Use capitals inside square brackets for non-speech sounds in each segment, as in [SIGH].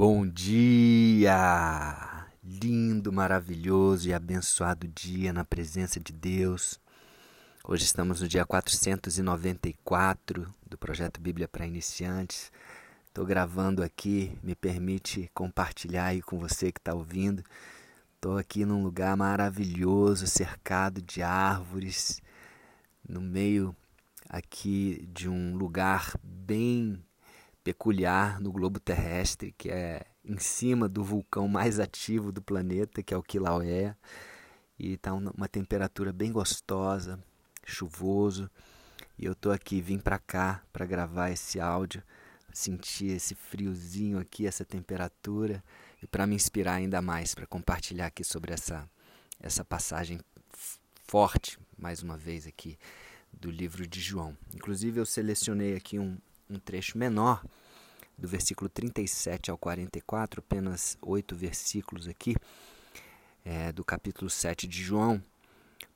Bom dia! Lindo, maravilhoso e abençoado dia na presença de Deus. Hoje estamos no dia 494 do projeto Bíblia para Iniciantes. Estou gravando aqui, me permite compartilhar aí com você que está ouvindo. Estou aqui num lugar maravilhoso, cercado de árvores, no meio aqui de um lugar bem peculiar no globo terrestre, que é em cima do vulcão mais ativo do planeta, que é o Kilauea. E está uma temperatura bem gostosa, chuvoso. E eu tô aqui, vim para cá para gravar esse áudio, sentir esse friozinho aqui, essa temperatura, e para me inspirar ainda mais, para compartilhar aqui sobre essa, essa passagem forte, mais uma vez aqui, do livro de João. Inclusive, eu selecionei aqui um, um trecho menor, do versículo 37 ao 44, apenas oito versículos aqui, é, do capítulo 7 de João,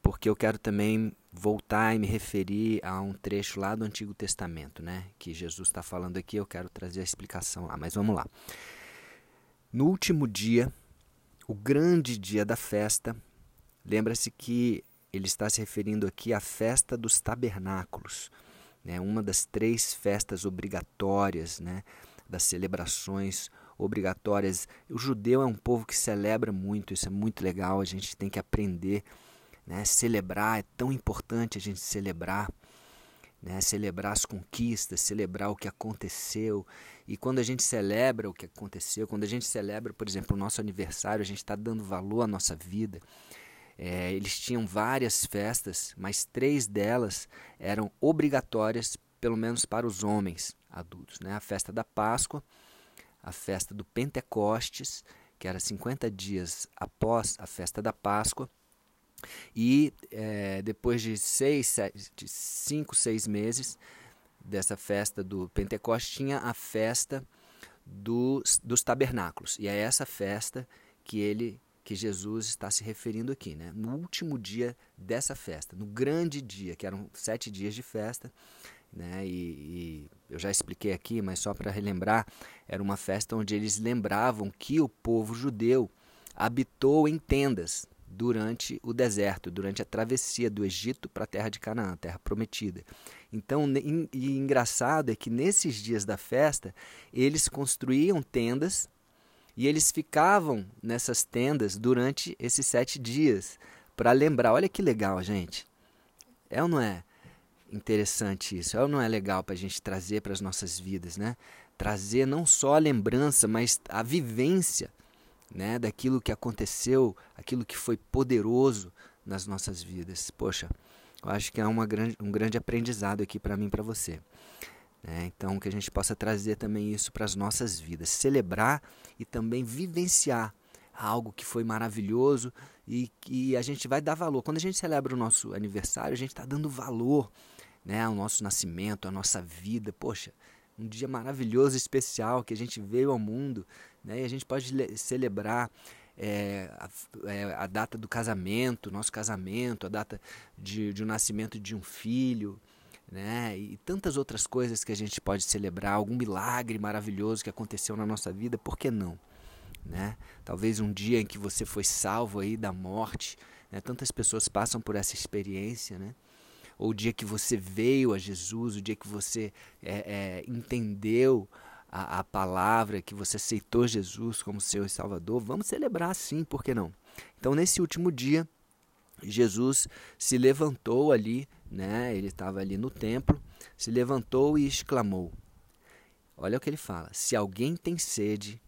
porque eu quero também voltar e me referir a um trecho lá do Antigo Testamento, né? Que Jesus está falando aqui, eu quero trazer a explicação lá, mas vamos lá. No último dia, o grande dia da festa, lembra-se que ele está se referindo aqui à festa dos tabernáculos né, uma das três festas obrigatórias, né, das celebrações obrigatórias. O judeu é um povo que celebra muito, isso é muito legal, a gente tem que aprender. Né, celebrar, é tão importante a gente celebrar. Né, celebrar as conquistas, celebrar o que aconteceu. E quando a gente celebra o que aconteceu, quando a gente celebra, por exemplo, o nosso aniversário, a gente está dando valor à nossa vida. É, eles tinham várias festas, mas três delas eram obrigatórias, pelo menos para os homens adultos. Né? A festa da Páscoa, a festa do Pentecostes, que era 50 dias após a festa da Páscoa, e é, depois de seis, sete, de cinco, seis meses dessa festa do Pentecostes, tinha a festa dos, dos tabernáculos. E é essa festa que ele que Jesus está se referindo aqui, né? No último dia dessa festa, no grande dia, que eram sete dias de festa, né? E, e eu já expliquei aqui, mas só para relembrar, era uma festa onde eles lembravam que o povo judeu habitou em tendas durante o deserto, durante a travessia do Egito para a terra de Canaã, a terra prometida. Então, e engraçado é que nesses dias da festa, eles construíam tendas e eles ficavam nessas tendas durante esses sete dias para lembrar. Olha que legal, gente. É ou não é interessante isso? É ou não é legal para a gente trazer para as nossas vidas, né? Trazer não só a lembrança, mas a vivência né, daquilo que aconteceu, aquilo que foi poderoso nas nossas vidas. Poxa, eu acho que é uma grande, um grande aprendizado aqui para mim e para você. Né? Então, que a gente possa trazer também isso para as nossas vidas, celebrar e também vivenciar algo que foi maravilhoso e que a gente vai dar valor. Quando a gente celebra o nosso aniversário, a gente está dando valor né, ao nosso nascimento, à nossa vida. Poxa, um dia maravilhoso, especial que a gente veio ao mundo né, e a gente pode celebrar. É, a, é, a, data do casamento, nosso casamento, a data de, de um nascimento de um filho, né? E tantas outras coisas que a gente pode celebrar, algum milagre maravilhoso que aconteceu na nossa vida, por que não? Né? Talvez um dia em que você foi salvo aí da morte, né? tantas pessoas passam por essa experiência, né? Ou o dia que você veio a Jesus, o dia que você é, é, entendeu a, a palavra, que você aceitou Jesus como seu Salvador, vamos celebrar sim, por que não? Então, nesse último dia, Jesus se levantou ali, né? Ele estava ali no templo, se levantou e exclamou: Olha o que ele fala: Se alguém tem sede,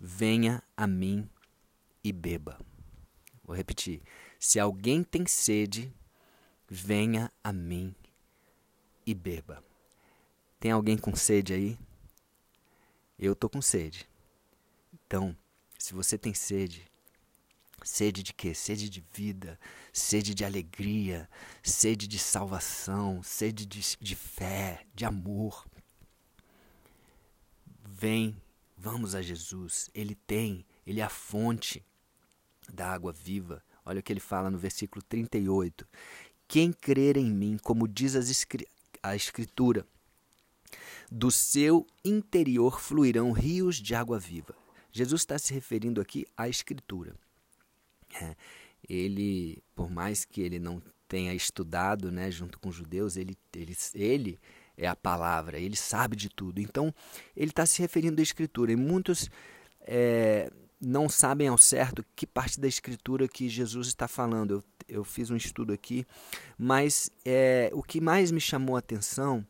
venha a mim e beba. Vou repetir: Se alguém tem sede, venha a mim e beba. Tem alguém com sede aí? Eu tô com sede. Então, se você tem sede, Sede de quê? Sede de vida, sede de alegria, sede de salvação, sede de, de fé, de amor. Vem, vamos a Jesus. Ele tem, ele é a fonte da água viva. Olha o que ele fala no versículo 38. Quem crer em mim, como diz a Escritura, do seu interior fluirão rios de água viva. Jesus está se referindo aqui à Escritura. É, ele, por mais que ele não tenha estudado né, junto com os judeus, ele, ele, ele é a palavra, ele sabe de tudo. Então, ele está se referindo à Escritura. E muitos é, não sabem ao certo que parte da Escritura que Jesus está falando. Eu, eu fiz um estudo aqui, mas é, o que mais me chamou a atenção,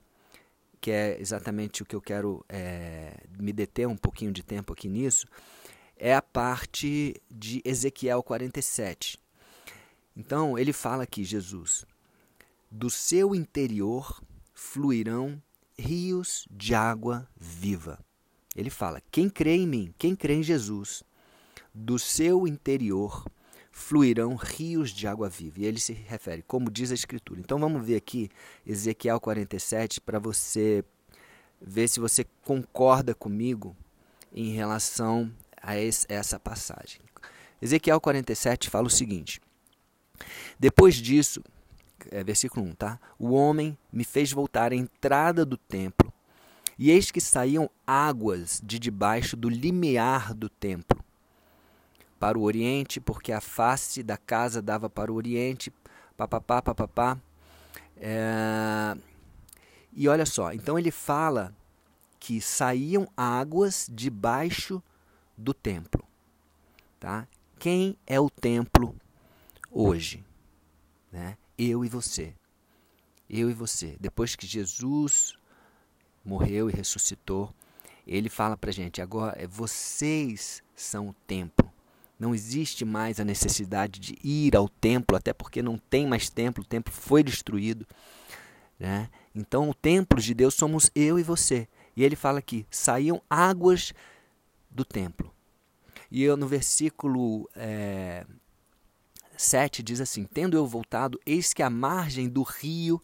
que é exatamente o que eu quero é, me deter um pouquinho de tempo aqui nisso, é a parte de Ezequiel 47. Então, ele fala aqui, Jesus, do seu interior fluirão rios de água viva. Ele fala: quem crê em mim, quem crê em Jesus, do seu interior fluirão rios de água viva. E ele se refere, como diz a Escritura. Então vamos ver aqui Ezequiel 47 para você ver se você concorda comigo em relação a essa passagem. Ezequiel 47 fala o seguinte: Depois disso, é, versículo 1, tá? O homem me fez voltar à entrada do templo, e eis que saíam águas de debaixo do limiar do templo para o oriente, porque a face da casa dava para o oriente, papapá, papapá. É... E olha só, então ele fala que saíam águas debaixo do templo. Tá? Quem é o templo hoje? Né? eu e você. Eu e você. Depois que Jesus morreu e ressuscitou, ele fala para gente: agora é vocês são o templo. Não existe mais a necessidade de ir ao templo, até porque não tem mais templo, o templo foi destruído. Né? Então, o templo de Deus somos eu e você. E ele fala que saíam águas do templo. E eu, no versículo é, 7 diz assim: Tendo eu voltado, eis que a margem do rio,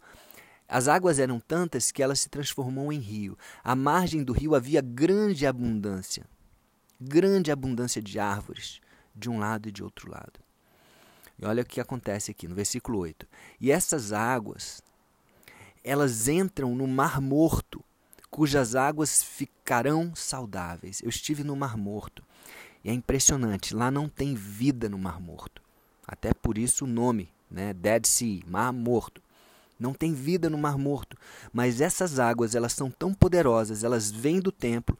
as águas eram tantas que ela se transformou em rio. À margem do rio havia grande abundância, grande abundância de árvores, de um lado e de outro lado. E olha o que acontece aqui no versículo 8. E essas águas, elas entram no Mar Morto, cujas águas ficarão saudáveis. Eu estive no Mar Morto e é impressionante, lá não tem vida no Mar Morto. Até por isso o nome, né? Dead Sea, Mar Morto. Não tem vida no Mar Morto, mas essas águas, elas são tão poderosas, elas vêm do templo.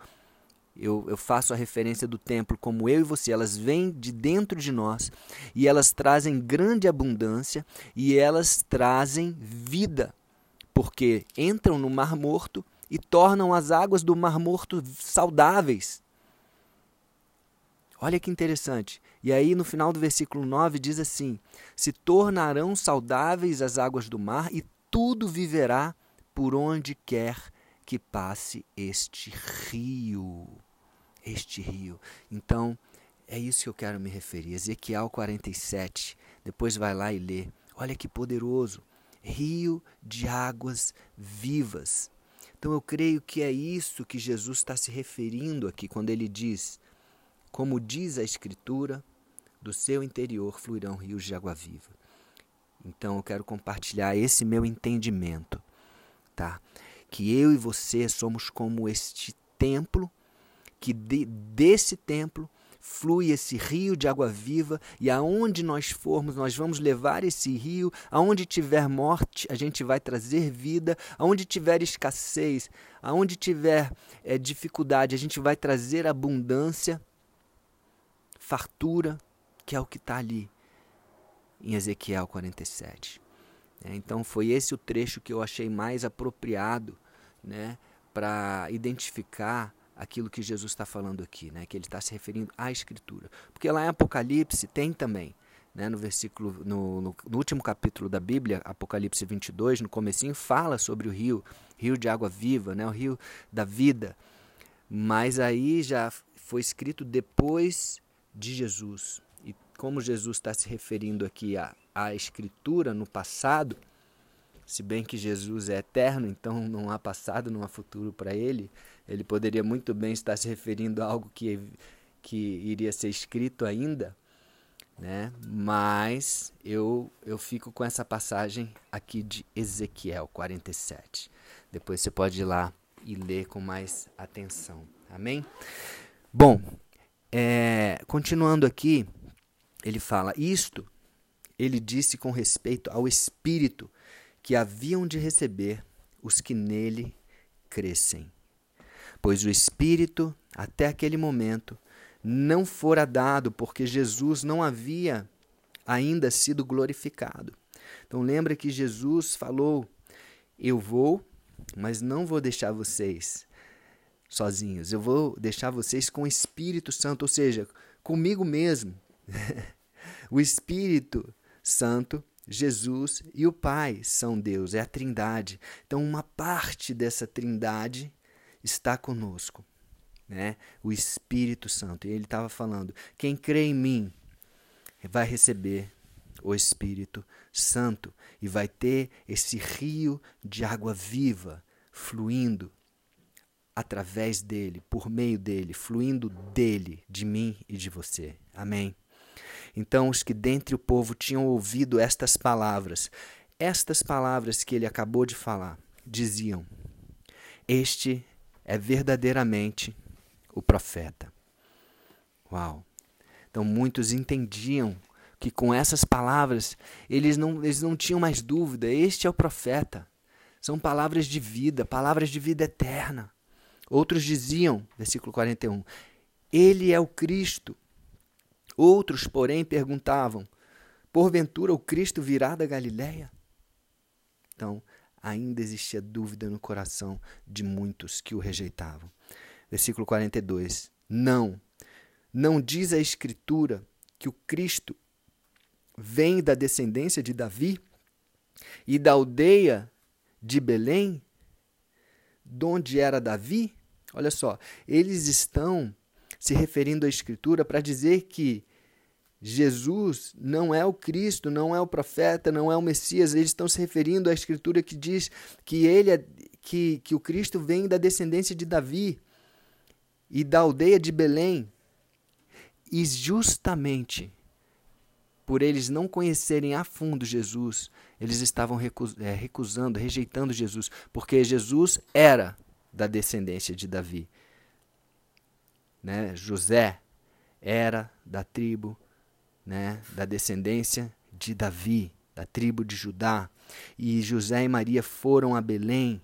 Eu, eu faço a referência do templo como eu e você, elas vêm de dentro de nós e elas trazem grande abundância e elas trazem vida, porque entram no Mar Morto e tornam as águas do Mar Morto saudáveis. Olha que interessante. E aí no final do versículo 9 diz assim: Se tornarão saudáveis as águas do mar e tudo viverá por onde quer que passe este rio. Este rio. Então, é isso que eu quero me referir. Ezequiel 47. Depois vai lá e lê. Olha que poderoso. Rio de águas vivas. Então eu creio que é isso que Jesus está se referindo aqui quando ele diz como diz a Escritura, do seu interior fluirão rios de água viva. Então eu quero compartilhar esse meu entendimento, tá? Que eu e você somos como este templo, que de, desse templo flui esse rio de água viva e aonde nós formos, nós vamos levar esse rio. Aonde tiver morte, a gente vai trazer vida. Aonde tiver escassez, aonde tiver é, dificuldade, a gente vai trazer abundância fartura, que é o que está ali em Ezequiel 47. É, então foi esse o trecho que eu achei mais apropriado né, para identificar aquilo que Jesus está falando aqui, né, que ele está se referindo à Escritura. Porque lá em Apocalipse tem também, né, no versículo, no, no, no, último capítulo da Bíblia, Apocalipse 22, no comecinho, fala sobre o rio, rio de água viva, né, o rio da vida. Mas aí já foi escrito depois de Jesus. E como Jesus está se referindo aqui à, à Escritura no passado, se bem que Jesus é eterno, então não há passado, não há futuro para ele, ele poderia muito bem estar se referindo a algo que, que iria ser escrito ainda, né? mas eu, eu fico com essa passagem aqui de Ezequiel 47. Depois você pode ir lá e ler com mais atenção. Amém? Bom, é, continuando aqui, ele fala: Isto ele disse com respeito ao Espírito que haviam de receber os que nele crescem. Pois o Espírito, até aquele momento, não fora dado porque Jesus não havia ainda sido glorificado. Então lembra que Jesus falou: Eu vou, mas não vou deixar vocês sozinhos. Eu vou deixar vocês com o Espírito Santo, ou seja, comigo mesmo. [LAUGHS] o Espírito Santo, Jesus e o Pai são Deus, é a Trindade. Então, uma parte dessa Trindade está conosco, né? O Espírito Santo. E ele estava falando: quem crê em mim vai receber o Espírito Santo e vai ter esse rio de água viva fluindo através dele, por meio dele, fluindo dele, de mim e de você. Amém. Então os que dentre o povo tinham ouvido estas palavras, estas palavras que ele acabou de falar, diziam: Este é verdadeiramente o profeta. Uau! Então muitos entendiam que com essas palavras eles não, eles não tinham mais dúvida: este é o profeta. São palavras de vida, palavras de vida eterna. Outros diziam, versículo 41, ele é o Cristo. Outros, porém, perguntavam: porventura o Cristo virá da Galiléia? Então, ainda existia dúvida no coração de muitos que o rejeitavam. Versículo 42. Não, não diz a Escritura que o Cristo vem da descendência de Davi e da aldeia de Belém, de onde era Davi? Olha só, eles estão se referindo à Escritura para dizer que Jesus não é o Cristo, não é o profeta, não é o Messias. Eles estão se referindo à Escritura que diz que ele é, que, que o Cristo vem da descendência de Davi e da aldeia de Belém. E justamente por eles não conhecerem a fundo Jesus, eles estavam é, recusando, rejeitando Jesus, porque Jesus era da descendência de Davi. Né? José era da tribo, né, da descendência de Davi, da tribo de Judá. E José e Maria foram a Belém.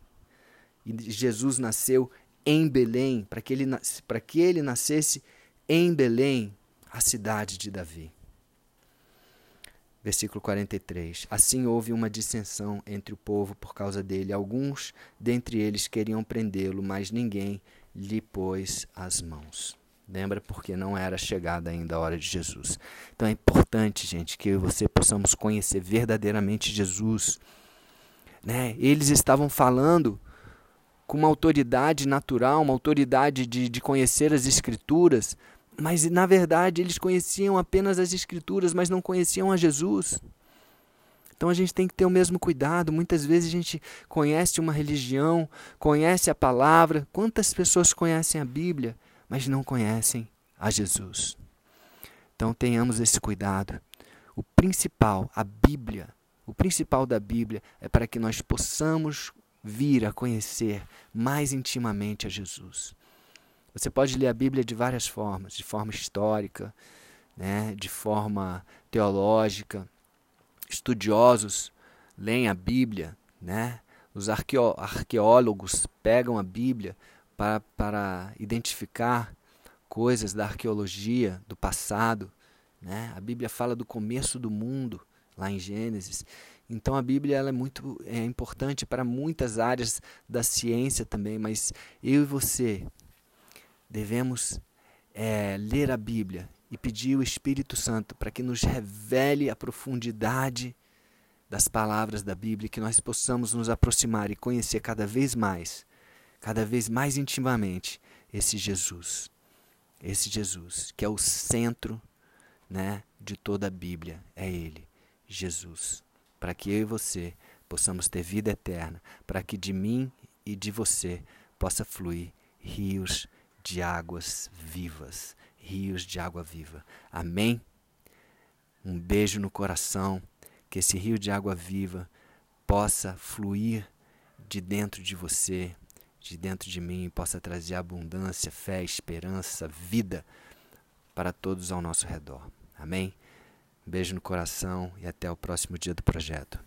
E Jesus nasceu em Belém, para que ele, para que ele nascesse em Belém, a cidade de Davi. Versículo 43. Assim houve uma dissensão entre o povo por causa dele. Alguns dentre eles queriam prendê-lo, mas ninguém lhe pôs as mãos. Lembra? Porque não era chegada ainda a hora de Jesus. Então é importante, gente, que você possamos conhecer verdadeiramente Jesus. Né? Eles estavam falando com uma autoridade natural, uma autoridade de, de conhecer as Escrituras, mas na verdade eles conheciam apenas as Escrituras, mas não conheciam a Jesus. Então a gente tem que ter o mesmo cuidado. Muitas vezes a gente conhece uma religião, conhece a palavra. Quantas pessoas conhecem a Bíblia, mas não conhecem a Jesus? Então tenhamos esse cuidado. O principal, a Bíblia, o principal da Bíblia é para que nós possamos vir a conhecer mais intimamente a Jesus. Você pode ler a Bíblia de várias formas, de forma histórica, né, de forma teológica. Estudiosos leem a Bíblia, né? Os arqueó arqueólogos pegam a Bíblia para, para identificar coisas da arqueologia do passado. Né? A Bíblia fala do começo do mundo, lá em Gênesis. Então a Bíblia ela é muito é importante para muitas áreas da ciência também, mas eu e você devemos é, ler a Bíblia e pedir o Espírito Santo para que nos revele a profundidade das palavras da Bíblia, que nós possamos nos aproximar e conhecer cada vez mais, cada vez mais intimamente esse Jesus. Esse Jesus, que é o centro né, de toda a Bíblia, é Ele, Jesus. Para que eu e você possamos ter vida eterna, para que de mim e de você possa fluir rios de águas vivas, rios de água viva. Amém? Um beijo no coração, que esse rio de água viva possa fluir de dentro de você, de dentro de mim possa trazer abundância, fé, esperança, vida para todos ao nosso redor. Amém? beijo no coração e até o próximo dia do projeto.